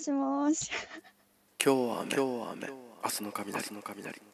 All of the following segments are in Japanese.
しもし。今日は雨。今日は雨。明日の雷。明日の雷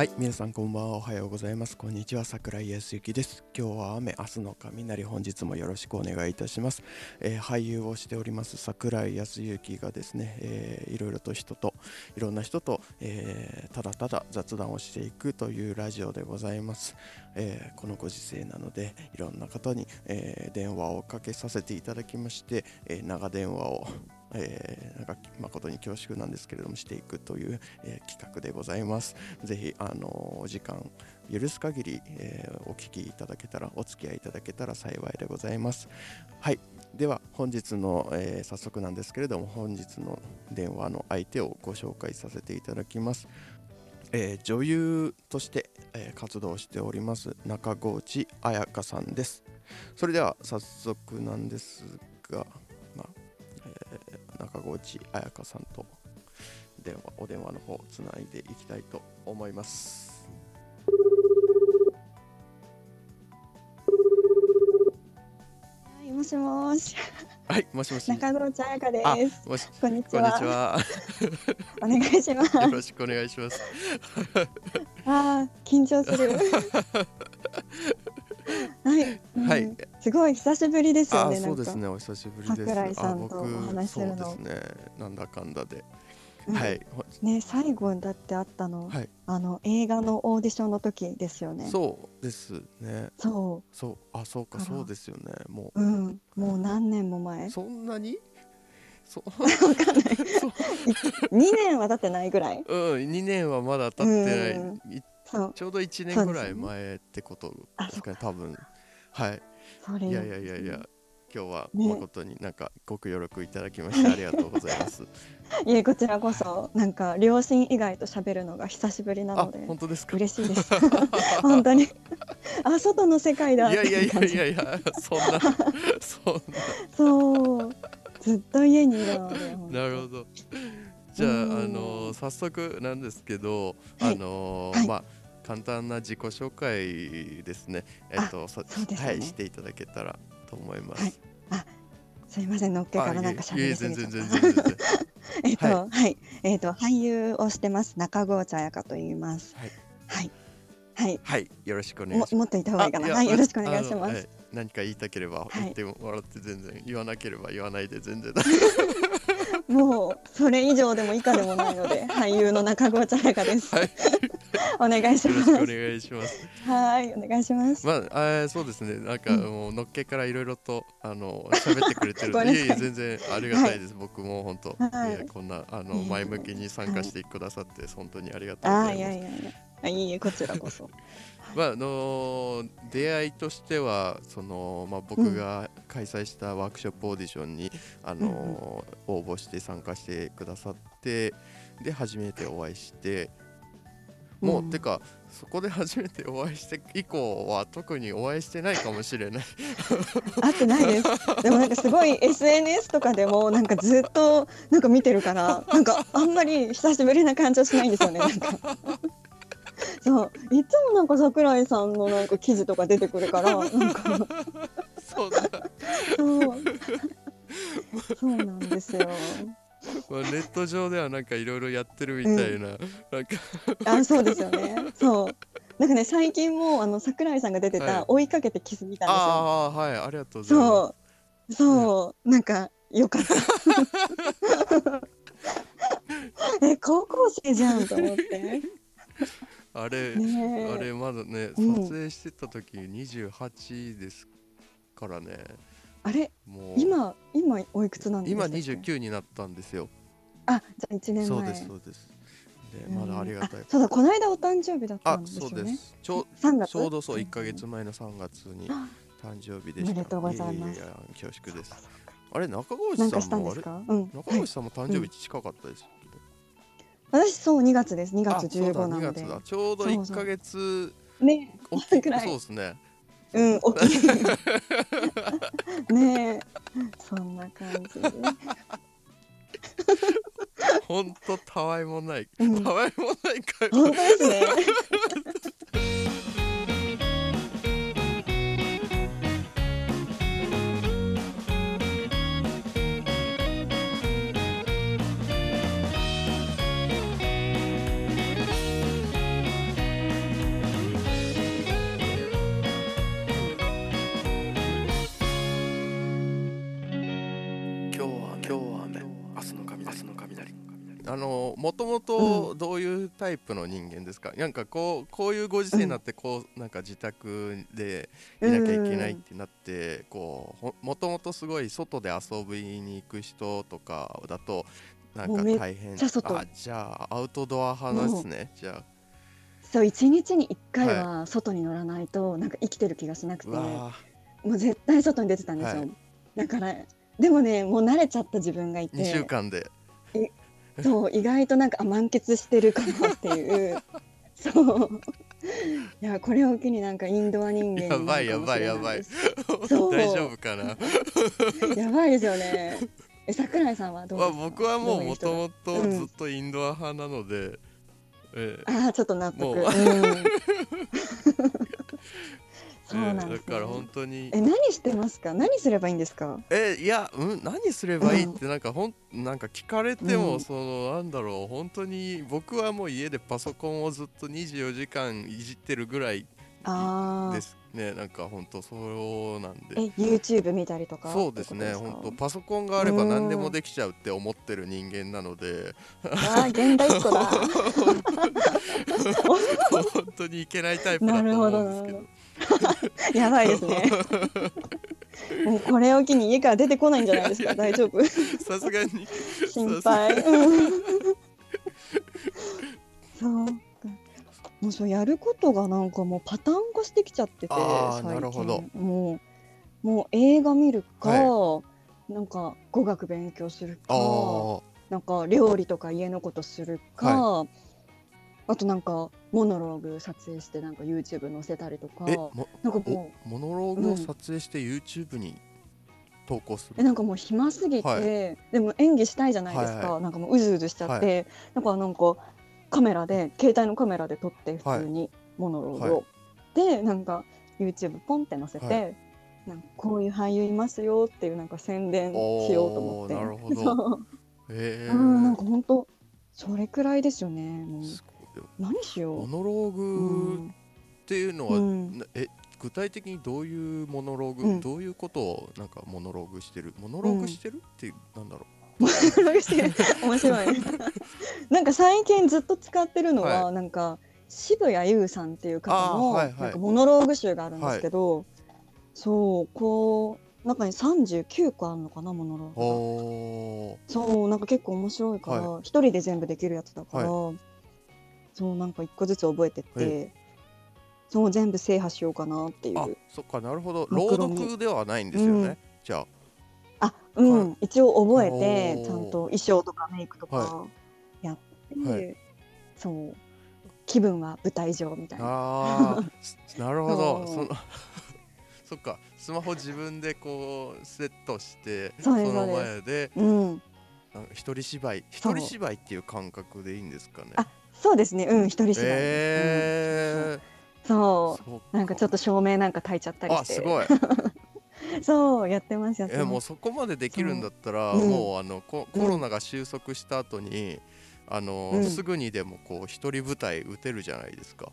はい皆さんこんばんはおはようございます。こんにちは桜井康之です。今日は雨明日の雷本日もよろしくお願いいたします、えー俳優をしております桜井康之がですね、えーいろいろと人といろんな人と、えーただただ雑談をしていくというラジオでございます、えーこのご時世なのでいろんな方に、えー電話をかけさせていただきまして、えー長電話をえーなんか誠に恐縮なんですけれどもしていくという、えー企画でございます。ぜひあのお時間許す限り、えーお聞きいただけたらお付き合いいただけたら幸いでございます。はい。では本日の、えー早速なんですけれども本日の電話の相手をご紹介させていただきます。えー女優として、えー活動しております中河内彩香さんです。それでは早速なんですが、中河内彩香さんと電話お電話の方つないでいきたいと思います。はい、もしもし。はい、もしもし。中野茶彩香あです。、もし、こんにちは。は。お願いします。よろしくお願いします。あー、緊張する。はい、うんはいすごい久しぶりですよあ、ね。なんかそうですね。お久しぶりです。桜井さんとお話しするのそうですね。なんだかんだで。うんはい。ほね、最後だってあったの、はい。あの映画のオーディションの時ですよね。そうですね。そそう。あ、そうか、そうですよね。もう、うん、もう何年も前？う。。そんなに？そわかんない。そう。2年は経ってないぐらい？うん、二年はまだ経ってうんない。う、ちょうど一年ぐらい前ってことあですかね。多分。はい。いやいやいやいや。今日はね誠になんかご協力いただきましてありがとうございます。いえ、こちらこそ、なんか両親以外と喋るのが久しぶりなあので。、本当ですか？嬉しいです。本当に。あ、外の世界だ。いやいやいやいや。やいや、そんな、そんそう。ずっと家にいるので。な、なるほど。じゃあ、あうんの早速なんですけど、はいあのはいまあ簡単な自己紹介ですね。えっと、そそうですねはい、していただけたらと思います。はいすいません、のっけからなんか喋りすぎちゃ全った。然全然全然。えっと、ははい、えっと、俳優をしてます。中郷茶彩香と言います。はい、はい。はい。はい、よろしくお願いします。ももっと言った方がいいかな。あはい、よろしくお願いします。何か言いたければはい言ってもらって全然、言わなければ言わないで全然 もう、それ以上でも以下でもないので、俳優の中郷茶彩香です。はい お願いします。お願いします。はい、お願いします。まあ、あーそうですね。なんか、うんもうのっけからいろいろとあの喋ってくれてるいいえいえ全然ありがたいです。僕も本当、はいこんなあの前向きに参加してくださって、本当にありがとうございます。いやいやいや。あいいえ、こちらこそ。まああの出会いとしてはそのまあ僕が開催したワークショップオーディションに、あの応募して参加してくださってで初めてお会いして。もう、うんてかそこで初めてお会いして以降は特にお会いしてないかもしれない会ってないです。でもなんかすごい SNS とかでもなんかずっとなんか見てるから、なんかあんまり久しぶりな感じはしないんですよね。なんか。そう、いつもなんか桜井さんのなんか記事とか出てくるから、なんか そうだ、そう。そうなんですよ。まあ、ネット上ではなんかいろいろやってるみたいな、なんかあ、そうですよね。そう。なんかね、最近もあの桜井さんが出てはいた追いかけてキス見たんですよ。ああはいありがとうございますそう、そう、なんか良かった。え、高校生じゃんと思って。あれ、あれまだねうん撮影してた時28ですからね、あれ、もう。今、今おいくつなんですか。今29になったんですよ。あ、じゃあ一年前。そうですそうです。でうんまだありがたい。あそうだ、この間お誕生日だったあんですよね。そうです。ちょ3月？ちょうどそう1ヶ月前の3月にあ。誕生日でした。おめでとうございます。やや恐縮です。あれ中越さんもあれ？うん。中はい。越さんも誕生日近かったですっけ、私そう2月です。2あ月そうだ15な2のでちょうどそうそう。1ヶ月ね、そうですねうん、大きい。ねえ、そんな感じ。ほんとたわいもない、うんたわいもない会話本当ですね。あのもともとどういうタイプの人間ですか、なんかこうこういうご時世になってこう、なんか自宅でいなきゃいけないってなって、こうほもともとすごい外で遊びに行く人とかだとなんか大変ちゃ外。あじゃあアウトドア派ですね。じゃそう一日に一回は外に乗らないとなんか生きてる気がしなくて、もう絶対外に出てたんですよ、はい。だからでもねもう慣れちゃった自分がいー2週て間でそう意外となんかあ満喫してるかなっていう。そう。いやこれを機になんかインドア人間やばいやばいやばい。そう。大丈夫かな？やばいですよね。え桜井さんはどうですか？まあ僕はもうもともとうん。ずっとインドア派なので、ええ。ああちょっと納得。うん そうなんです、ねええだから本当に。え何してますか？何すればいいんですか？えいや、うん、何すればいいってなんかほんなんか聞かれても、うん。そのなんだろう本当に僕はもう家でパソコンをずっと24時間いじってるぐらいですね。なんか本当そうなんえで YouTube 見たりとか？そうですね。本当パソコンがあれば何でもできちゃうって思ってる人間なので。ああ現代っ子だ。本当に。いけないタイプだと思うんですけど やばいですね。もうこれを機に家から出てこないんじゃないですか。大丈夫。さすがに。心配。うんそうか。もうそうやることがなんかもうパターン化してきちゃってて最近。なるほど。もうもう映画見るか、はなんか語学勉強するあかー。なんか料理とか家のことするか、あとなんかモノローグ撮影してなんか YouTube 載せたりとか。えもなんかもうおモノローグを撮影して YouTube に投稿する、えなんかもう暇すぎて、はい。でも演技したいじゃないですか、はいはなんかもううずうずしちゃって、だからなんかカメラで携帯のカメラで撮って普通にモノローグを、はでなんか YouTube ポンって載せて、はなんかこういう俳優いますよっていうなんか宣伝しようと思って。なるほど。そう。えー、うんなんか本当それくらいですよねすごい何しよう。モノローうグん。っていうのは、うん。なえ具体的にどういうモノローグ、うん。どういうことをなんかモノローグしてる？モノローグしてる？ってなんだろモノローグしてる。面白い。ね なんか最近ずっと使ってるのは、はなんか渋谷優さんっていう方の、あーはいはい。なんかモノローグ集があるんですけど、そうこう中に39個あるのかなモノローうグが。そうなんか結構面白いから一、人で全部できるやつだから、そうなんか一個ずつ覚えてって、はそう全部制覇しようかなっていあうそっかなるほど。朗目論見読ではないんですよね、うん。じゃあ。うん、は一応覚えおてー。ちゃんと衣装とかメイクとかはやって、はい。そう。気分は舞台上みたいな。ああー。なるほど。その そっか。スマホ自分でこうセットしてそうですのそうです。前でうん。一人芝居。一そう。人芝居っていう感覚でいいんですかね。あそうですね。うん一人芝居。えうん、そー、そううなんかちょっと照明なんか焚いちゃったりして。あすごい。そうやってますやってえもうますそこまでできるんだったら、そう。うん。もうあのココロナが収束した後に、あのうん。すぐにでもこう一人舞台打てるじゃないですか。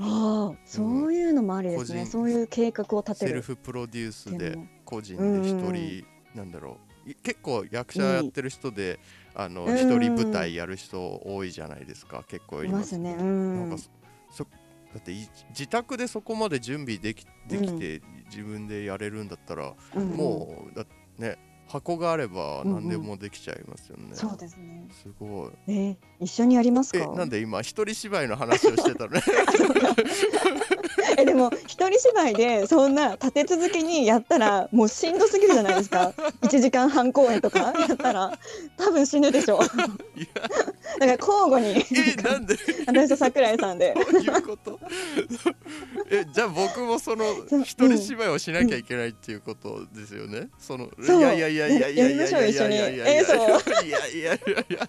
ああそういうのもありですね、そういう計画を立てる。セルフプロデュースで個人で一人、なんだろう。い結構役者やってる人で、あのうん。一人舞台やる人多いじゃないですか結構います。すね。うなんんかそそだってい自宅でそこまで準備できできて、自分でやれるんだったら、うん。もうだね箱があればうんうん。何でもできちゃいますよね、そうですね。すごい。えー一緒にやりますか？えなんで今一人芝居の話をしてたの？ね えでも一人芝居でそんな立て続けにやったらもうしんどすぎるじゃないですか。1時間半公演とかやったら。多分死ぬでしょ。いや。だから交互に。えなんで？私と桜井さんで。どういうこと？えじゃあ僕もその一人芝居をしなきゃいけないっていうことですよね、そのいやいやいやいやいややりましょう一緒に。いやいやいやいや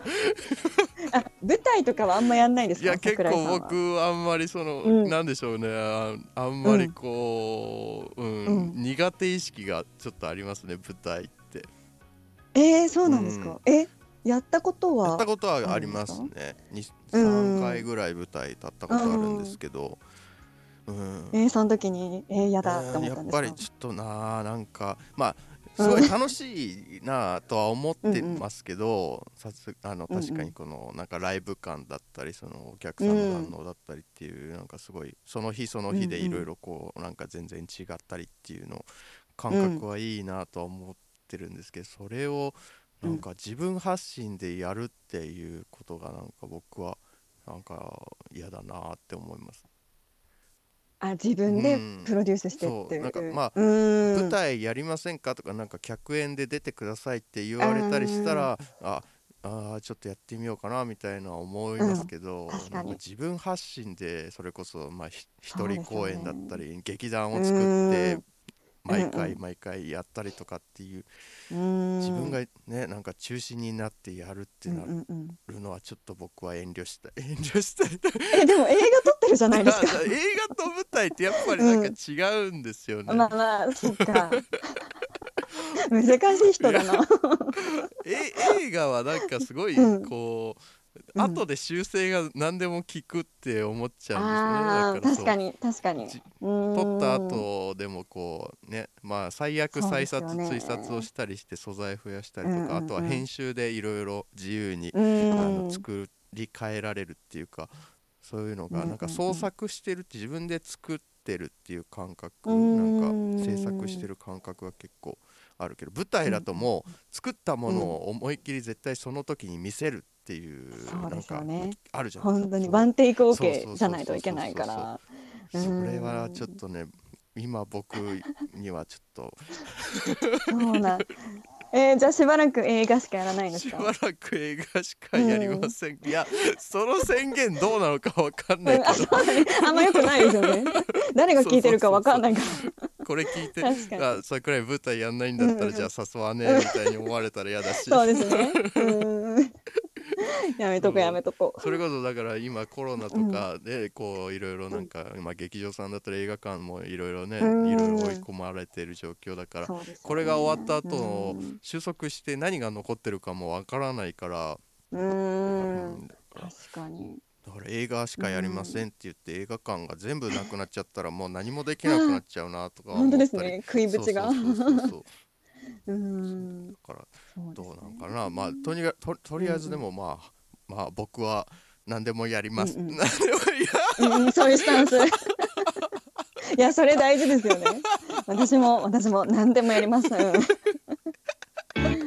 舞台とかはあんまやんないですか？いや結構僕あんまりその、何なんでしょうね。あんまりこう、苦手意識がちょっとありますね舞台って。え、そうなんですか、えやったことはやったことはありますね。3回ぐらい舞台立ったことあるんですけど、うん、えー、その時に、えー、やだと思ったんですか、やっぱりちょっとななんかまあすごい楽しいなとは思ってますけど、さすあの確かにこのなんかライブ感だったりそのお客さんの反応だったりっていうなんかすごいその日その日でいろいろこうなんか全然違ったりっていうの感覚はいいなとは思ってるんですけどそれをなんか自分発信でやるっていうことがなんか僕はなんか嫌だなって思います。あ、自分でプロデュースしてっていう。なんかまあ、舞台やりませんかとかなんか客演で出てくださいって言われたりしたらああちょっとやってみようかなみたいな思いますけど、うん、自分発信でそれこそまあ一人公演だったり、ね、劇団を作って毎回毎回やったりとかっていう、うん、自分がねなんか中心になってやるってなるのはちょっと僕は遠慮した遠慮したい。えでも映画撮ってるじゃないですか。映画と舞台ってやっぱりなんか違うんですよね、うん、まあまあそっか。難しい人だな。え映画はなんかすごいこう、うん、後で修正が何でも効くって思っちゃうんですね。確かに確かに。撮った後でもこうねまあ最悪再撮、ね、追撮をしたりして素材増やしたりとか、うんうんうん、あとは編集でいろいろ自由に、あの作り変えられるっていうかそういうのがなんか創作してるって自分で作ってるっていう感覚、なんか制作してる感覚が結構あるけど舞台だともう作ったものを思いっきり絶対その時に見せるっていう、そうですよね。あるじゃない本当にワンテイク OK じゃないといけないから。それはちょっとね今僕にはちょっと。そうなえー、じゃあしばらく映画しかやらないんですか？しばらく映画しかやりません、うん、いやその宣言どうなのかわかんないけど、うん、あんまよくないですよね。誰が聞いてるかわかんないから。これ聞いてあそれくらい舞台やんないんだったら、うんうん、じゃあ誘わねえみたいに思われたら嫌だし。そうですね。うん やめとこやめとこ。それこそだから今コロナとかでこういろいろなんか、まあ、劇場さんだったら映画館もいろいろねいろいろ追い込まれてる状況だから、これが終わった後収束して何が残ってるかもわからないからうん。確かに。だから映画しかやりませんって言って映画館が全部なくなっちゃったらもう何もできなくなっちゃうなとか本当ですね。食いぶちが。うん。だからどうなんかな、まあとにかととりあえずでもまあ、まあ僕は何でもやります、うんうん、何でもや、うん、そういうスタンス。いやそれ大事ですよね。私も私も何でもやります、うん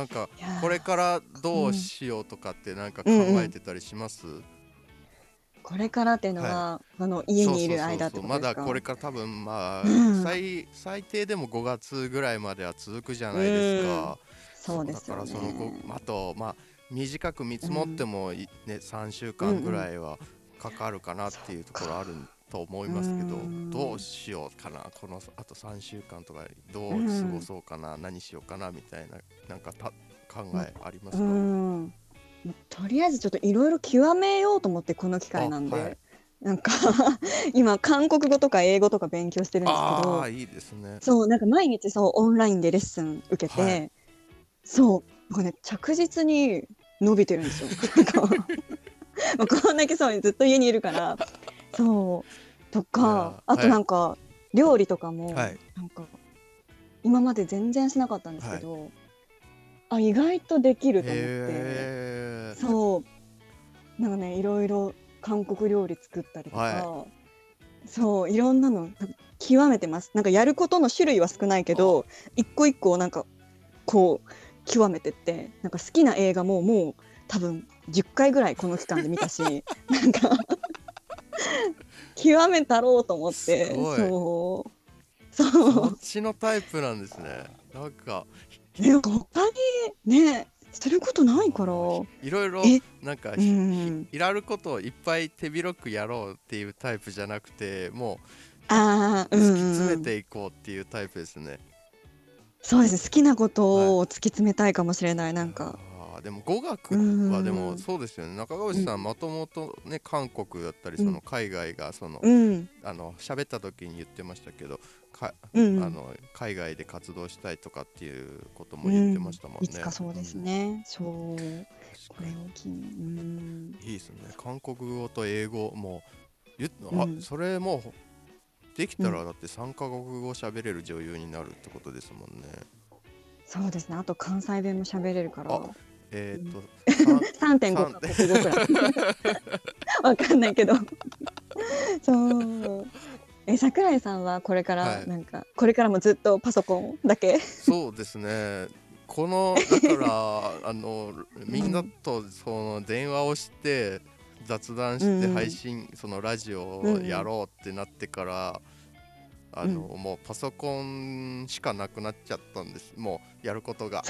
なんかこれからどうしようとかってなんか考えてたりします、うん。うんこれからっていうのは、はい、あの家にいる間まだこれから多分まあ、うん、最最低でも5月ぐらいまでは続くじゃないですか、うん、そうです、ね、だからそのあとまあ短く見積もっても、ね、3週間ぐらいはかかるかなっていうところあると思いますけど、どうしようかな。このあと3週間とかどう過ごそうかな、何しようかなみたいななんかた考えありますか、とりあえずちょっといろいろ極めようと思ってこの機会なんで、はい、なんか 今韓国語とか英語とか勉強してるんですけど。いいですね。そうなんか毎日そうオンラインでレッスン受けて、はい、そうなんかね着実に伸びてるんですよ。まあ こんだけそうずっと家にいるからそう。とかあとなんか、はい、料理とかも、なんか今まで全然しなかったんですけど、あ意外とできると思ってそう。なんかねいろいろ韓国料理作ったりとか、はい、そういろんなの極めてます。なんかやることの種類は少ないけど一個一個なんかこう極めてってなんか好きな映画ももう多分10回ぐらいこの期間で見たし なんか 極めたろうと思ってそう。そっちのタイプなんですね。なんかね、他にねすることないから。いろいろなんか、うん、いらることをいっぱい手広くやろうっていうタイプじゃなくてもうあ、うん、突き詰めていこうっていうタイプですね。そうです。好きなことを突き詰めたいかもしれないなんかかでも語学うんはでもそうですよね中川さんもともとね韓国だったりそうんの海外がそのうんあの喋った時に言ってましたけどかうんあの海外で活動したいとかっていうことも言ってましたもんね。いつかそうですね。そう。こうん。れ大きい。うん。いいですね。韓国語と英語も言っうんあそれもできたらだって3カ国語喋れる女優になるってことですもんね。そうですね。あと関西弁も喋れるから。あえっ、と、三点五カ国語くらい。わかんないけど。そう。え、桜井さんはこれかはいらなんか、これからもずっとパソコンだけ？そうですね。このだからあのみんなとその電話をして雑談してうん配信、そのラジオをやろうってなってから、あのもうパソコンしかなくなっちゃったんですもうやることが。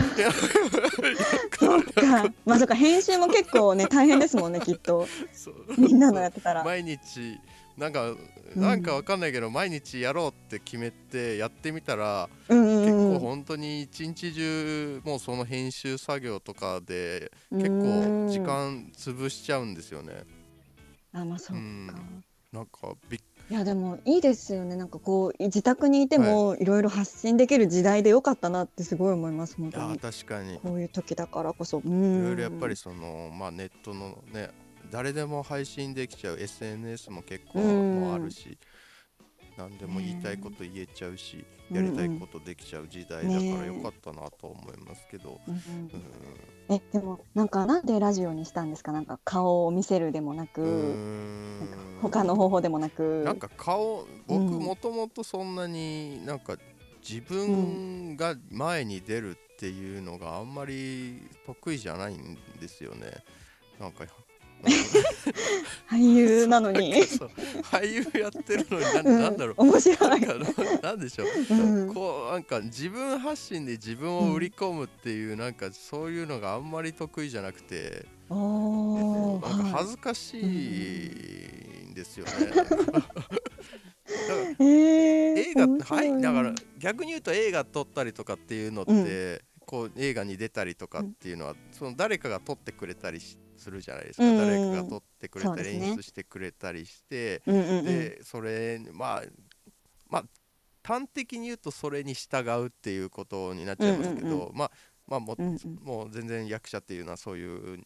そうか。まあ、そうか。編集も結構ね、大変ですもんね、きっと。そうみんなのやってたら。毎日なんかうんなんかわかんないけど、毎日やろうって決めてやってみたら、うんうん結うん構本当に一日中もうその編集作業とかでうん。結構時間潰しちゃうんですよね。あ、まあ、そうか。うんなんかびっいやでもいいですよね。なんかこう自宅にいてもい。ろいろ発信できる時代でよかったなってすごい思います本いや当に確かに。いこういう時だからこそ。いろいろやっぱりそのまあネットのね誰でも配信できちゃう SNS も結構うんもうあるし何でも言いたいこと言えちゃうしうんやりたいことできちゃう時代だからねよかったなと思いますけど。えでもなんかなんでラジオにしたんですか？なんか顔を見せるでもなく、なんか他の方法でもなく。なんか顔僕うん。もともとそんなになんか自分が前に出るっていうのがあんまり得意じゃないんですよね。なんか俳優なのに、俳優やってるのにな,、うん。なんだろう。面白ないななんでしょう、うん。こうなんか自分発信で自分を売り込むっていう、なんかそういうのがあんまり得意じゃなくてなんかは恥ずかしいんですよね。いえー、映画面白はいだから逆に言うと映画撮ったりとかっていうのって、こう映画に出たりとかっていうのは、その誰かが撮ってくれたりしするじゃないですか、うん。誰かが撮ってくれたりね演出してくれたりして、うんうんうん。でそれまあまあ端的に言うとそれに従うっていうことになっちゃいますけど、うんうんまあまあも,、うんうん。もう全然役者っていうのはそういう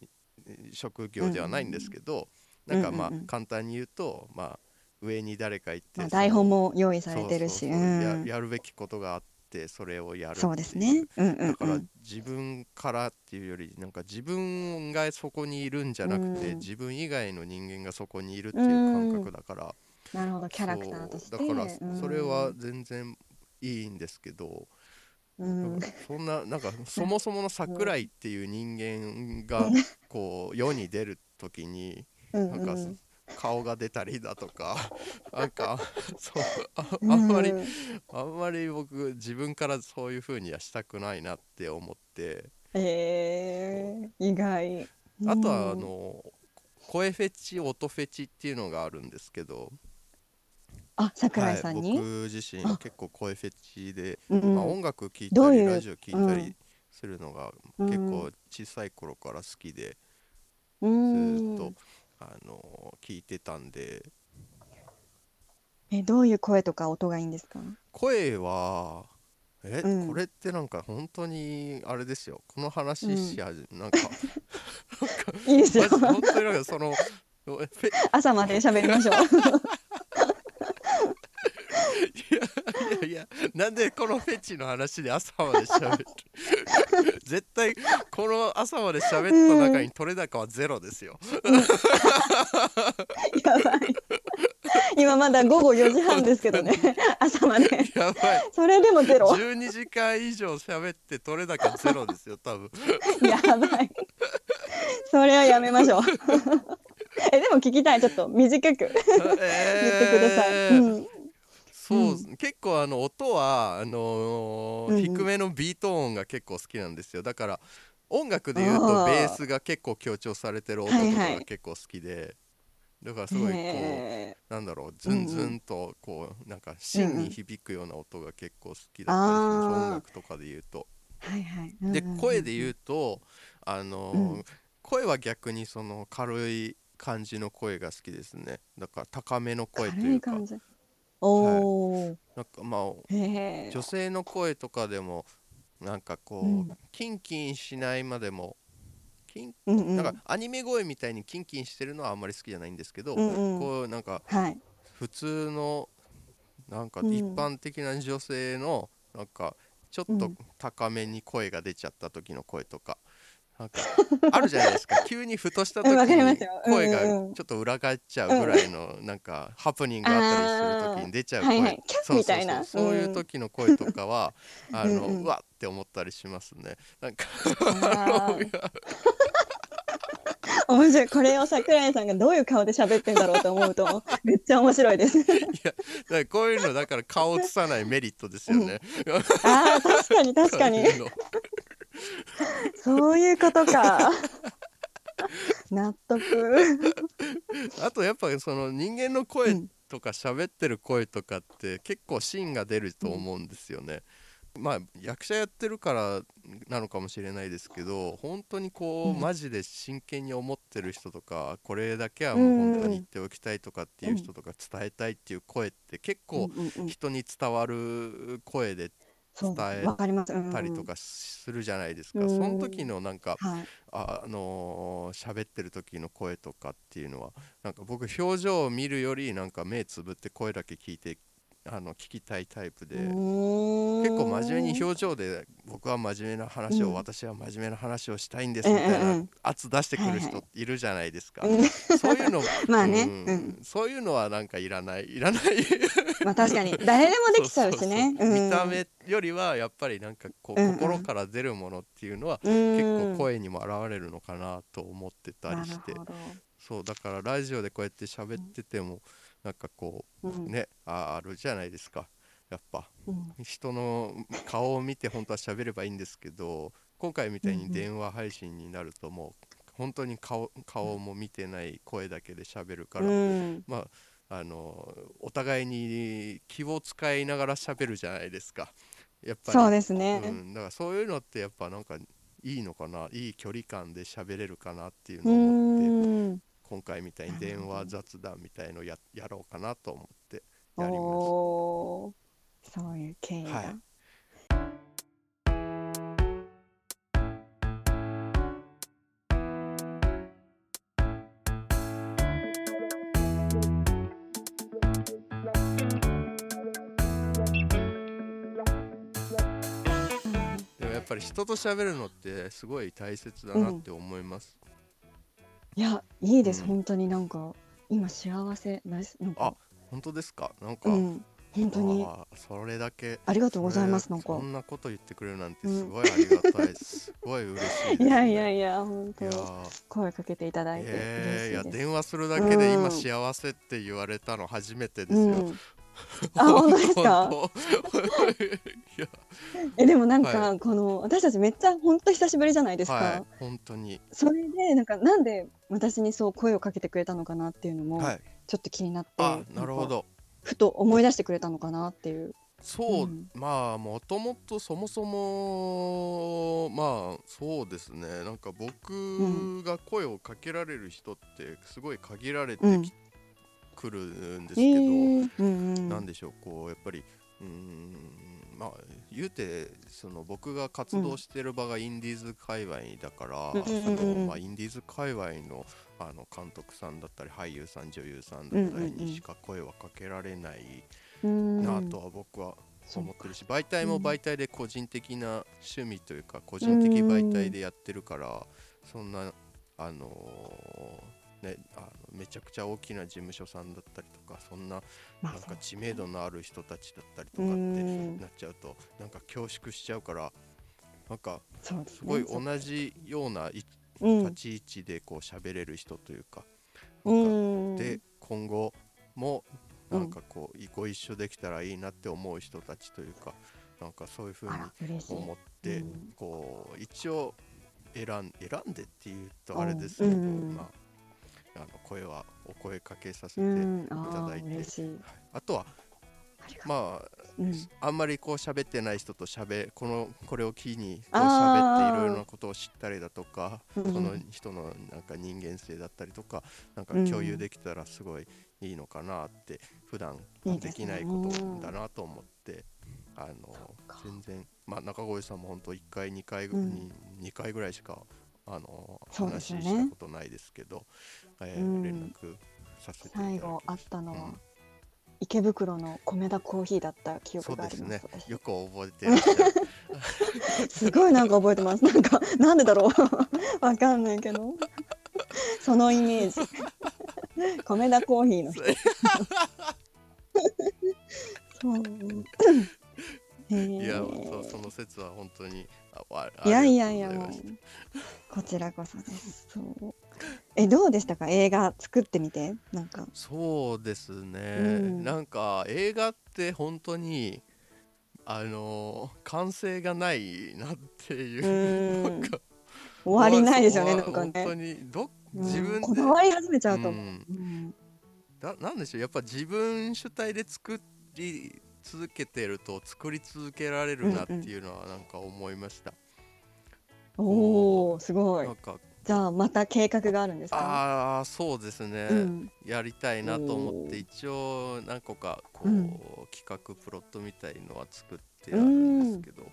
職業ではないんですけど、なんかまあうんうん。うん簡単に言うとまあ上に誰かいて、まあ、台本も用意されてるしうん。やるべきことがあってそれをやるそうですね。うんうん、うん、だから自分からっていうよりなんか自分がそこにいるんじゃなくて、うん。自分以外の人間がそこにいるっていう感覚だから、なるほど。キャラクターとして。だからうん。それは全然いいんですけど、うん。そんななんか そもそもの桜井っていう人間がこう世に出る時にうんなんかうん顔が出たりだとか なんかそうああんまりうんあんまり僕自分からそういう風にはしたくないなって思って。えー、意外。あとはあうん。の声フェチ音フェチっていうのがあるんですけど、あ桜はい井さんに、僕自身あ。結構声フェチで、うん。まあ、音楽聴いたりラジオ聴いたうんりするのがうん。結構小さい頃から好きでうずんーっとあの聞いてたんで。えどういう声とか音がいいんですか？声はえ、うん。これってなんか本当にあれですよ。この話しや、なんか いいですよ。本当になんかその朝まで喋りましょういやなんでこのフェチの話で朝まで喋る？絶対この朝まで喋った中に取れ高はゼロですよ。やばい。今まだ午後4時半ですけどね。朝まで。やばい。それでもゼロ。12時間以上喋って取れ高ゼロですよ多分。やばい。それはやめましょう。えでも聞きたい。ちょっと短く。言ってください、えーうんそう、う結構あの音はあのーうんうん。低めのビート音が結構好きなんですよ。だから音楽で言うとベースが結構強調されてる音とかはいはいが結構好きで、だからすごいこうへなんだろうズンズンとこうなんか芯に響くような音が結構好きだったりします、あー音楽とかで言うと。はいはい。で声でう言うとあのーうん。声は逆にその軽い感じの声が好きですね。だから高めの声というか。軽い感じ。おお、なんかまあ。女性の声とかでもなんかこう、うんキンキンしないまでもキンうんうん。なんかアニメ声みたいにキンキンしてるのはあんまり好きじゃないんですけど、うんうんこうなんかはい。普通のなんかうん一般的な女性のなんかちょっとうん高めに声が出ちゃった時の声とか。なんかあるじゃないですか。急にふとした時に声がうんうんちょっと裏返っちゃうぐらいのなんかハプニングがあったりする時に出ちゃう声。はいはい。そうそうそう。みたいな。そういう時の声とかは、あのうんうん。うわって思ったりしますね。なんか面白い。これを桜井さんがどういう顔で喋ってんだろうと思うと、めっちゃ面白いです。だからこういうのだから顔を映さないメリットですよね。ああ、確かに確かに そういうことか。納得。あとやっぱりその人間のう声んとか喋ってる声とかって結構芯が出ると思うんですよね。まあ役者やってるからなのかもしれないですけど本当にこう、うんマジで真剣に思ってる人とかこれだけはもう本当に言っておきたいとかっていう人とか伝えたいっていう声って結構うんうんうん人に伝わる声で伝えたりとかするじゃないですか、うん。その時のなんかはい。ああのー喋ってる時の声とかっていうのはなんか僕表情を見るよりなんか目つぶって声だけ聞いてあの聞きたいタイプで結結構真面目に表情で僕は真面目な話を、うん私は真面目な話をしたいんですみたいなうん。うんうん圧出してくる人いるじゃないですか、うん。そういうの まあね。うん。うん。そういうのはなんかいらないいらない。まあ確かに。誰でもできちゃうしね。見た目よりはやっぱりなんかこう、うんうん。心から出るものっていうのは結結構声にも現れるのかなと思ってたりして。そうだからラジオでこうやって喋っててもなんかこうん。うねああるじゃないですか。やっぱ。うん。人の顔を見て本当は喋ればいいんですけど今回みたいに電話配信になるともう本当に顔顔も見てない声だけで喋るから、うん。まああのお互いに気を使いながら喋るじゃないですか。やっぱり。そうですね。うん、だからそういうのってやっぱなんかいいのかな？いい距離感で喋れるかなっていううのを思って。ん。今回みたいに電話雑談みたいのややろうかなと思ってやりまおお。そういう経緯が。はいでもやっぱり人と喋るのってすごい大切だなって思います、いや、いいです、うん。本当になんか、今幸せです。なんか、本当ですか？なんか、うん、本当に。あーそれだけありがとうございます、なんか。そ。んなこと言ってくれるなんてすごいありがたい。です、すごい嬉しいです、ね、いやいやいや、本当いやー。声かけていただいてえー、いや嬉しいです。電話するだけで今うん。幸せって言われたの初めてですよ。うん、あ本当。ですか？えでもなんか、はこの私たちめっちゃ本当久しぶりじゃないですか、はい本当に。それでなんかなんで私にそう声をかけてくれたのかなっていうのもはい。ちょっと気になって、あなるほど。ふと思い出してくれたのかなっていう。そう、うん。まあもともとそもそもまあそうですね。なんか僕が声をかけられる人ってすごい限られてうん。き、くるんですえけど、ー。うんうん。なんでしょうこうやっぱりうーんまあ言うてその僕が活動してる場がインディーズ界隈だから、うんのまあ、インディーズ界隈のあの監督さんだったり俳優さん女優さんだったりにしか声はかけられないうんなとは僕は思ってるし媒体もうん。媒体で個人的な趣味というか個人的媒体でやってるからそんなあのーねあのめちゃくちゃ大きな事務所さんだったりとかそんなまあなんか知名度のある人たちだったりとうかってん。なっちゃうとなんか恐縮しちゃうからなんかすごい同じような立うん。ち位置でこう喋れる人というかうなんかん。で今後もうん。なんかこうご一緒できたらいいなって思う人たちというかなんかそういうふうに思ってうん。こう一応選ん選んでっていうとあれですけどうん。まああの声はお声かけさせてうん。いただいて。嬉しい。あとはあとう。まあうん。あんまりこう喋ってない人と喋このこれを機にこう喋っていろいろなことを知ったりだとかうん。その人のなんか人間性だったりとかなんか共有できたらすごいいいのかなって普段いいできないことだなと思ってあのか。全然まあ中越さんも本当1回2回うん。に2回ぐらいしかあのね。したことないですけどえーうん。連絡させて最後会ったのは、うん。池袋の米田コーヒーだった記憶があそうですね。ります私。よく覚えて すごいなんか覚えてます。なんかなんでだろう。わかんないけど。そのイメージ。米田コーヒーの人。そう。へいやー。そうその説は本当にああいやいやいやもうこちらこそです。そう。えどうでしたか？映画作ってみて？なんか。そうですね、うん。なんか映画って本当にあの完成がないなっていう。う終わりないですよねわなんか本当ねにどうん。自分で、こだわり始めちゃうと。思う、うん。うん。だなんでしょう？やっぱ自分主体で作り続けてると作り続けられるなっていうのはなんか思いました、おおすごい。なんか。じゃあまた計画があるんですかああそうですね、うん。やりたいなと思って一応何個かこう、うん。企画プロットみたいのは作ってあるんですけど、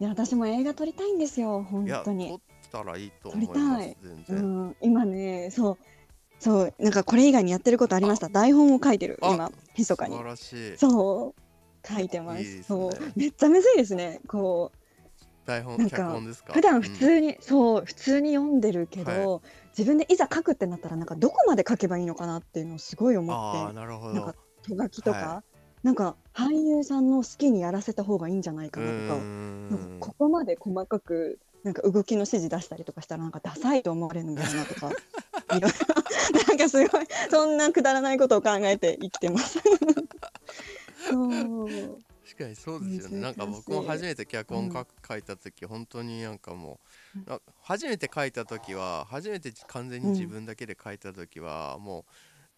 いや私も映画撮りたいんですよ本当に。ったらいいと思います撮りたい。全う然、ん。今ねそうそうなんかこれ以外にやってることありました？台本を書いてるあ今密かに。素晴らしい。そう。書いてます。いいですね。そう。めっちゃむずいですね。こ台本なんか普段普うん。通に、そう普通に読んでるけど、は自分でいざ書くってなったらなんかどこまで書けばいいのかなっていうのをすごい思ってなるほど。なんか手書きとか、はなんか俳優さんの好きにやらせた方がいいんじゃないかうなとかーなんかんここまで細かくなんか動きの指示出したりとかしたらなんかダサいと思われるんだよなとか なんかすごいそんなくだらないことを考えて生きてます。確かにそうですよね。なんか僕も初めて脚本書,、うん書いた時本当になんかもう初めて書いた時は初めて完全に自分だけで書いた時はも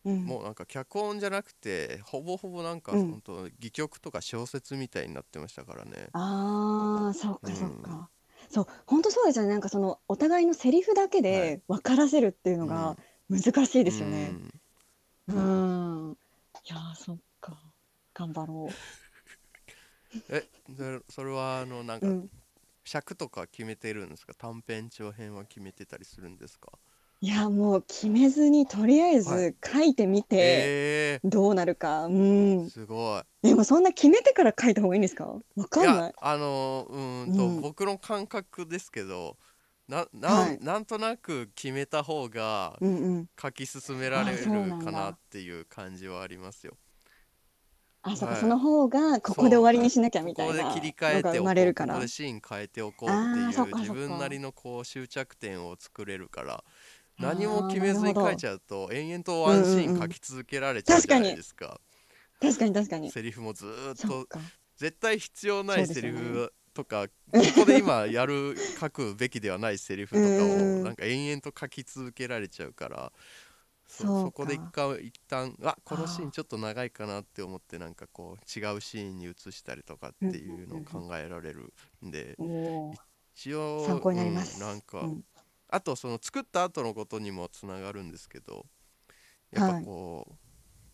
う、うん。もうなんか脚本じゃなくてほぼほぼなんかうん。本当戯曲とか小説みたいになってましたからね、ああ、そっかうんそっか。そう、本当そうですよね。なんかそのお互いのセリフだけはで分からせるっていうのが難しいですよね。うんうん。いやー、そっか。頑張ろえでそれはあのなんう。かうん。尺とか決めてるんですか？短編長編は決めてたりするんですか？いや、もう決めずにとりあえはず書いてみてえどうなるか。うー、ん。すごいでもそんな決めてから書いた方がいいんですか？わかいんない。やあのうーんと、うん僕の感覚ですけどなな,、はいなんとなく決めた方がうんうん。書き進められうなんだかなっていう感じはありますよ。あ、そっか。はいその方がここで終わりにしなきゃみここでたいな切り替えておこうここで。シーン変えておこうってあーそっいうかそっか自分なりのこう終着点を作れるから何も決めずに書いちゃうと延々とワンシーン書き続けられちゃうじゃないですか。確かに確かに。セリフもずーっと。絶対必要ないセリフとか、ここで今やる書くべきではないセリフとかうんをなんか延々と書き続けられちゃうからそそこで一回一旦あこのシーンちょっと長いかなって思ってなんかこう違うシーンに移したりとかっていうのを考えられるんで一応参考になります。うんなんか、うんあとその作った後のことにもつながるんですけどやっぱこう、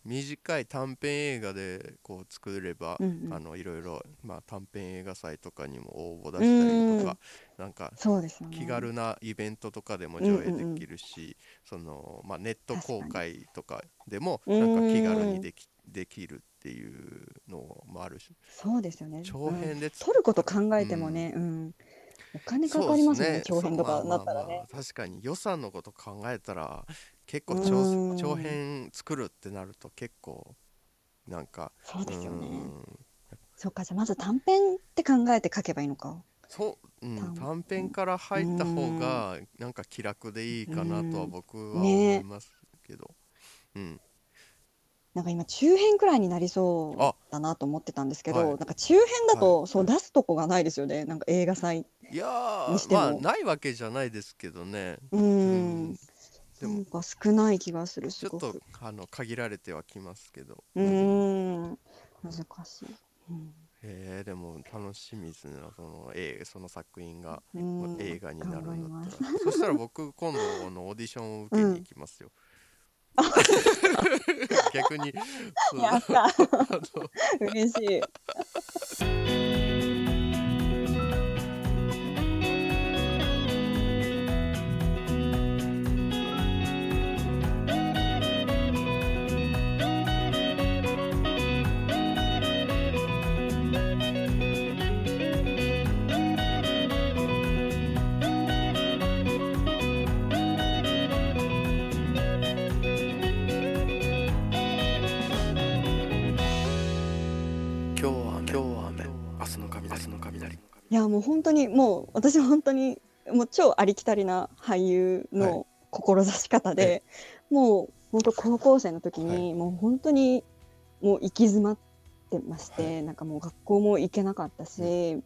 短い短編映画でこう作れば、うんうん。あのいろいろ、まあ、短編映画祭とかにも応募出したりとか、なんかそうですよね。気軽なイベントとかでも上映できるし、そのまあ、ネット公開とかでもなんか気軽にできできるっていうのもあるし。そうですよね。長編でうん。撮ること考えてもね、うん、お金かかりますね。長編とかなったらね。まあまあまあ確かに予算のこと考えたら結構うん長長編作るってなると結構なんかそうですよね。うんそっか、じゃあまず短編って考えて書けばいいのか。そう、うん、短短編から入った方がなんか気楽でいいかなとはうん僕は思ねいますけど、うん、なんか今中編くらいになりそうあだなと思ってたんですけど、はいなんか中編だとそう出すとこがないですよね。なんか映画祭。いやーにしてもまあないわけじゃないですけどねううんん。でもなんか少ない気がする。ちょっと。あの限られてはきますけど、うーん。難しい。うんえー、でも楽しみですねその映その作品がうん映画になるんだったらそしたら僕今度のオーディションを受けに行きますよ、逆に。やった。嬉しい。いやもう本当にもう私は本当にもう超ありきたりな俳優はい。の志し方で、もう本当高校生の時にもう本当にもう行き詰まってまして、はなんかもう学校も行けなかったし、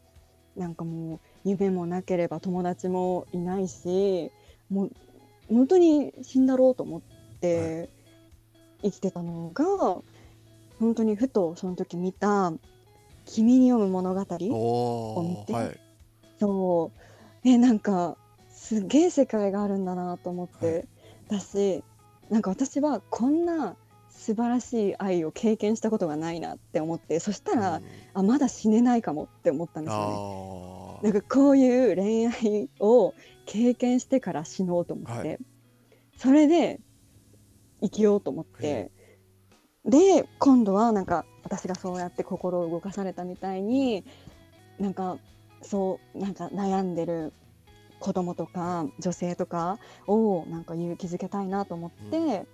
なんかもう夢もなければ友達もいないしもう本当に死んだろうと思って生きてたのが本当にふとその時見た「君に読む物語」おを見ておはい。そう。えなんかすげえ世界があるんだなと思って、だしなんか私はこんな素晴らしい愛を経験したことがないなって思って。そしたら、うん。あまだ死ねないかもって思ったんですよね。あなんかこういう恋愛を経験してから死のうと思って、はい。それで生きようと思って、で今度はなんか私がそうやって心を動かされたみたいになんかそうなんか悩んでる子供とか女性とかをなんか勇気づけたいなと思って、う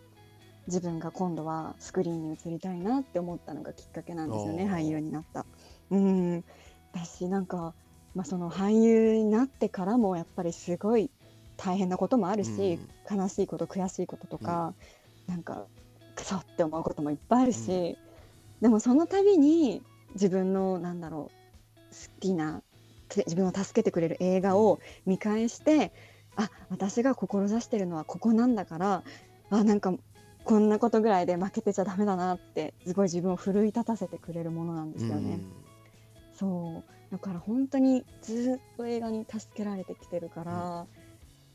自分が今度はスクリーンに映りたいなって思ったのがきっかけなんですよね俳優になった。うん。だしなんか、まあ、その俳優になってからもやっぱりすごい大変なこともあるし、悲しいこと悔しいこととか、なんかクソって思うこともいっぱいあるし、でもその度に自分のなんだろう好きなて自分を助けてくれる映画を見返して、あ私が志してるのはここなんだからあなんかこんなことぐらいで負けてちゃダメだなってすごい自分を奮い立たせてくれるものなんですよね。そう。だから本当にずっと映画に助けられてきてるから、うん、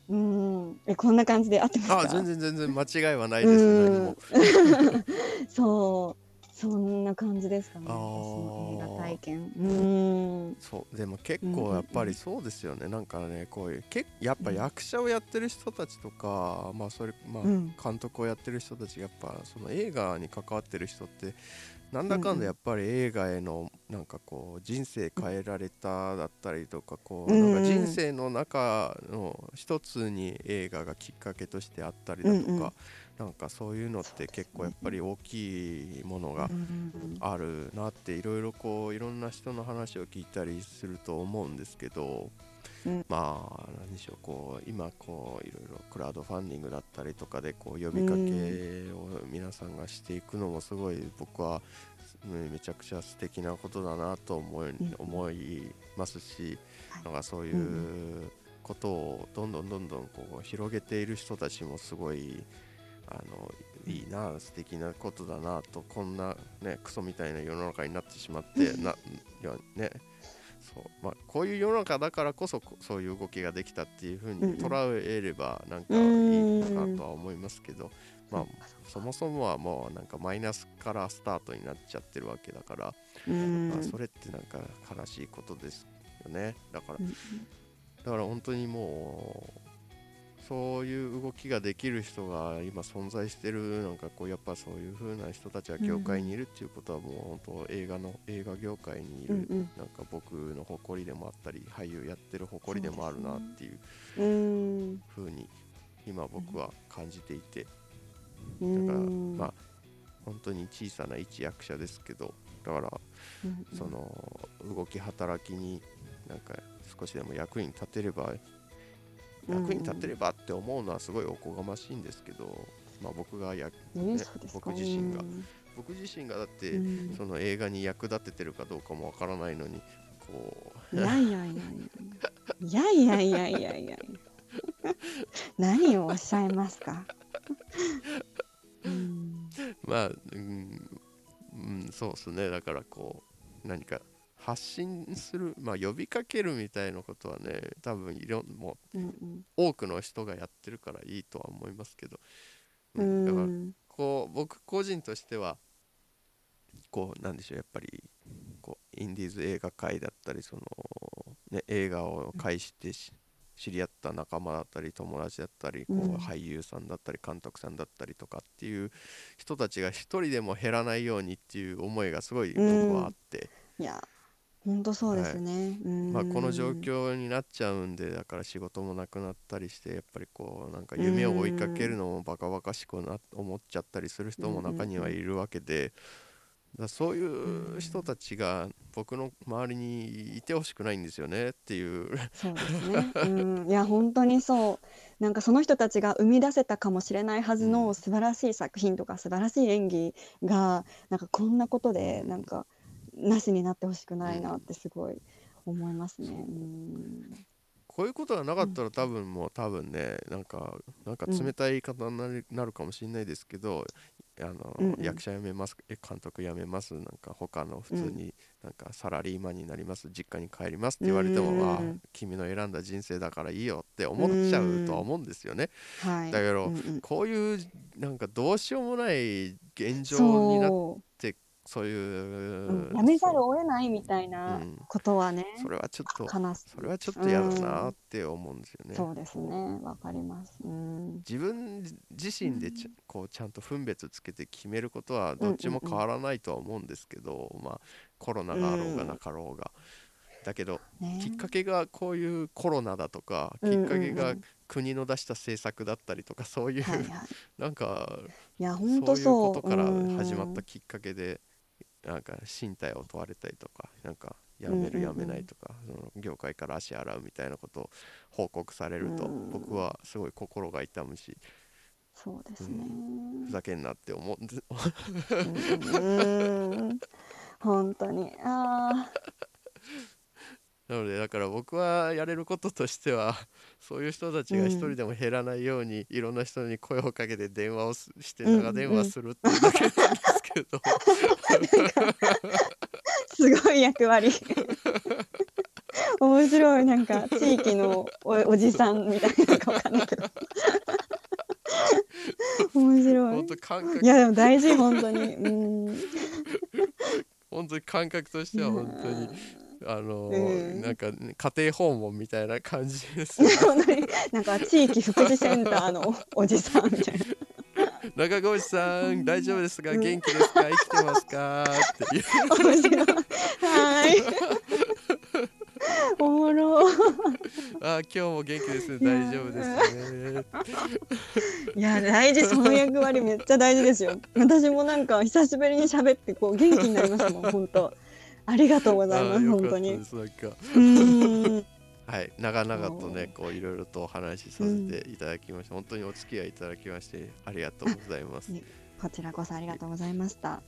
えこんな感じで合ってますか？あ全然全然間違いはないです何もうん。そう。そんな感じですかね。私の映画体験。うん。そう。でも結構やっぱりそうですよね、なんかねこういうけやっぱ役者をやってる人たちとか、まあそれまあうん。監督をやってる人たちやっぱその映画に関わってる人ってなんだかんだやっぱり映画へのなんかこう人生変えられただったりとかこううんなんか人生の中の一つに映画がきっかけとしてあったりだとかなんかそういうのって結構やっぱり大きいものがうん。あるなっていろいろこういろんな人の話を聞いたりすると思うんですけど、うん。まあ何でしょうこう今こういろいろクラウドファンディングだったりとかでこう呼びかけを皆さんがしていくのもすごい僕はうんめちゃくちゃ素敵なことだなと思い,、ん。思いますし、はい。なんかそういうことをどんどんどんどんこう広げている人たちもすごいあのいいな素敵なことだなとこんなねクソみたいな世の中になってしまってなねそう。まあ、こういう世の中だからこそこそういう動きができたっていうふうに捉えればなんかいうんいかなとは思いますけど、まあそもそもはもうなんかマイナスからスタートになっちゃってるわけだから、うん。まあ、それってなんか悲しいことですよね。だからうん。だから本当にもうそういう動きができる人が今存在してるなんかこうやっぱそういう風な人たちが業界にいるっていうことはもう本当映画の映画業界にいる、なんか僕の誇りでもあったり俳優やってる誇りでもあるなっていううん風に今僕は感じていて。うだからん。まあ本当に小さな一役者ですけどだからうんその動き働きになんか少しでも役に立てればうん役に立てればって思うのはすごいおこがましいんですけど、まあ、僕がやね僕自身が。僕自身がだって、うん。その映画に役立ててるかどうかもわからないのにこいやいやいやいやいやいやいやいやいや。何をおっしゃいますか？まあ、うん、うん、そうですね。だからこう何か発信するまあ呼びかけるみたいなことはね多分いろんもううんうん。多くの人がやってるからいいとは思いますけど、ううん。だからんこう僕個人としてはこうなんでしょうやっぱりこうインディーズ映画界だったりその、ね、映画を介してし知り合った仲間だったり友達だったりこううん俳優さんだったり監督さんだったりとかっていう人たちが一人でも減らないようにっていう思いがすごい僕はあって、いや本当そうですね、うんまあ、この状況になっちゃうんでだから仕事もなくなったりしてやっぱりこうなんか夢を追いかけるのもバカバカしくな思っちゃったりする人も中にはいるわけで。だからそういう人たちが僕の周りにいてほしくないんですよねっていうそうですね。うん、いや本当にそう。なんかその人たちが生み出せたかもしれないはずうんの素晴らしい作品とか素晴らしい演技がなんかこんなことでなんかなしになってほしくないなってすごい思いますね。うん。こういうことがなかったら多分もう多分ねなんかなんか冷たい言い方になるなるかもしれないですけどあの、うんうん役者辞めますえ監督辞めますなんか他の普通になんかサラリーマンになります実家に帰りますって言われても、うんああ君の選んだ人生だからいいよって思っちゃうとは思うんですよね。はい。だけどうんうんこういうなんかどうしようもない現状になっそそういう、う、うん、やめざるを得ないみたいなうんことはね、それはちょっと。それはちょっと嫌だなって思うんですよね。そうですね。わかります。うん。自分自身でちゃこうちゃんと分別つけて決めることはどっちも変わらないとは思うんですけど、まあ、コロナがあろうがなかろうが、だけどね。きっかけがこういうコロナだとかきっかけが国の出した政策だったりとかそういう、はいはい。なんかいやそういう本当そう。ことからうん始まったきっかけでなんか身体を問われたりとかなんかやめるうんうんうん。やめないとか、その業界から足洗うみたいなことを報告されると、うん。僕はすごい心が痛むしそうですね。ふざけんなって思うんでうん本当に。あなのでだから僕はやれることとしては そういう人たちが一人でも減らないように、いろんな人に声をかけて電話をすしてうんうん。長電話するっていうだけなんですけど、ー すごい役割。面白い。なんか地域のおおじさんみたいなのかわかんないけど。面白い。いやでも大事本当に。うん。本当に感覚としては本当に。あのうん。なんかね家庭訪問みたいな感じですよ。本当に。なんか地域福祉センターの おじさんみたいな。中越さん大丈夫ですか？うん。元気ですか？生きてますか？っていう。はい。おもろ。あ今日も元気です大丈夫ですね。いや大事その役割めっちゃ大事ですよ。私もなんか久しぶりに喋ってこう元気になりましたもん本当ありがとうございます本当に。はい長々とねそこういろいろとお話しさせていただきました、本当にお付き合いいただきましてありがとうございます。ねこちらこそありがとうございました。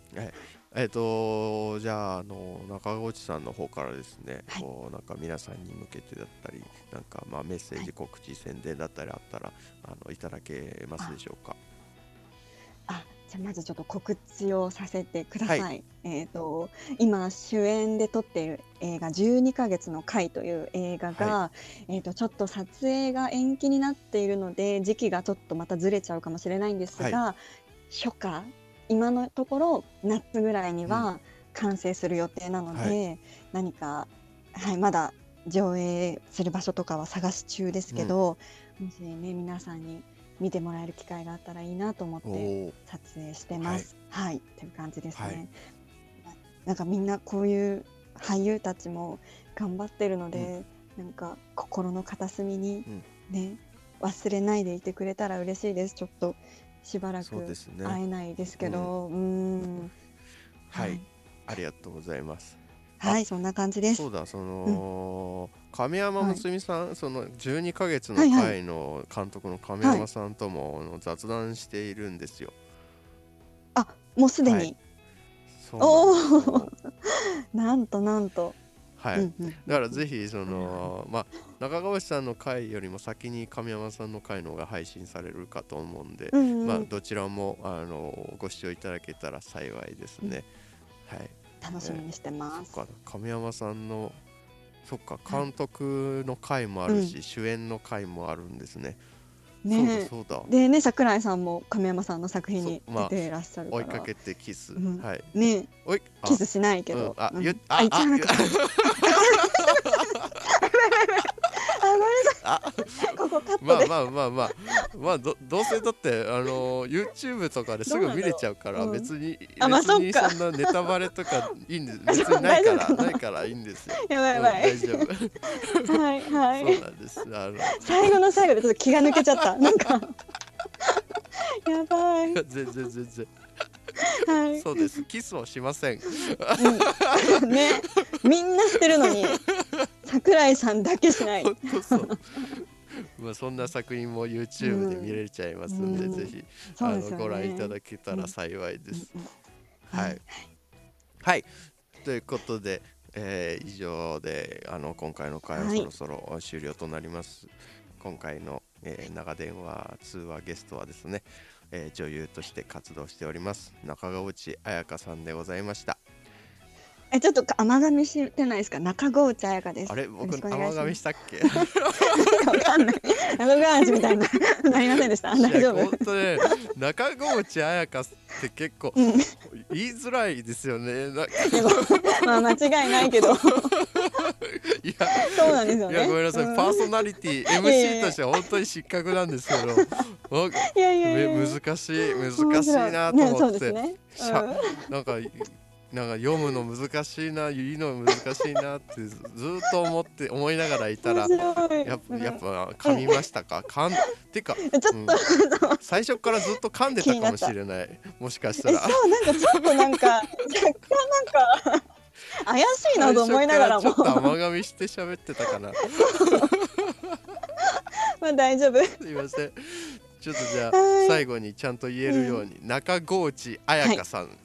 えっとじゃああの中越さんの方からですね、はい。こうなんか皆さんに向けてだったりなんかまあメッセージ告知宣伝だったりあったらあのいただけますでしょうか？あじゃあまずちょっと告知をさせてください、えっ、と今主演で撮っている映画12ヶ月の回という映画が、えっ、とちょっと撮影が延期になっているので時期がちょっとまたずれちゃうかもしれないんですが、初夏今のところ夏ぐらいには完成する予定なので、は何か、はい、まだ上映する場所とかは探し中ですけど、もしね皆さんに見てもらえる機会があったらいいなと思って撮影してます。はい、っていう感じですね。はい。なんかみんなこういう俳優たちも頑張ってるので、なんか心の片隅にうん。ね、忘れないでいてくれたら嬉しいです。ちょっとしばらく会えないですけど、うーん、はい、はい。ありがとうございます。はい、そんな感じです。そうだその、亀山娘さん、その12ヶ月のはいはい。回の監督の亀山さんとも、あの雑談しているんですよ。あ、もうすでに、はい。そうなん となんと、はい、うんうん。だからぜひその、まあ中川さんの回よりも先に神山さんの回の方が配信されるかと思うんで、うんうん。まあどちらもあのご視聴いただけたら幸いですね。はい。楽しみにしてます。そっか亀山さんのそっか監督の回もあるし、主演の回もあるんですね。ねそうだそうだ。でね桜井さんも亀山さんの作品に出ていらっしゃるから、追いかけてキス、うんはい。ねおいあキスしないけど、うんあうんあ言っちゃわなかった。あごめんなあさいここカッまあまあまあまあ。まあどどうせだってあの YouTube とかですぐ見れちゃうから別にあまあ別にそんなネタバレとかいいんです 別にないからなないからいいんですよ。やばいやうんばい、大丈夫。はいはそういなんです。あの。最後の最後でちょっと気が抜けちゃった。なんか。やばい。全然全然はいそうです。キスをしません。うん ねみんなしてるのに桜井さんだけしない。まあそんな作品も YouTube で見れちゃいますんで、うんぜひあのご覧いただけたら幸いです。はい。はい。ということで、えー以上であの今回の会ははいそろそろ終了となります。今回の、えー長電話通話ゲストはですね、えー女優として活動しております中川内彩香さんでございました。えちょっと甘噛みしてないですか？中郷内彩香です。あれ僕甘噛みしたっけ？わかんない。中川味みたいな。なりませんでした。大丈夫。本当ね中川内彩香って結構うん。言いづらいですよね。まあ 間違いないけど。そういやなんですよね。いやごめんなさい、うん。パーソナリティ MC やとしては本当に失格なんですけど。わいやいや難しい難しいなとねそう思って、ですね。しゃなんかなんか読むの難しいな言うの難しいなってず ずっと思って思いながらいたらやっぱやっぱ噛みましたか？噛んてか、ちょっと、うん。最初からずっと噛んでたかもしれない。もしかしたえらそうなんかちょっとなんかなんか怪しいなと思いながらも。最初からちょっと甘噛みして喋ってたかな。まあ大丈夫。すいません。ちょっとじゃあはい。最後にちゃんと言えるように、中河内彩香さん、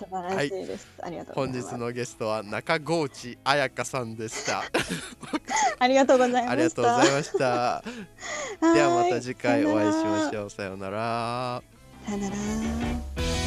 素晴らしいです、ありがとうご本日のゲストは中河内彩香さんで した。ありがとうございましたありがとうございました。はいではまた次回お会いしましうょう。さようなら。さよなら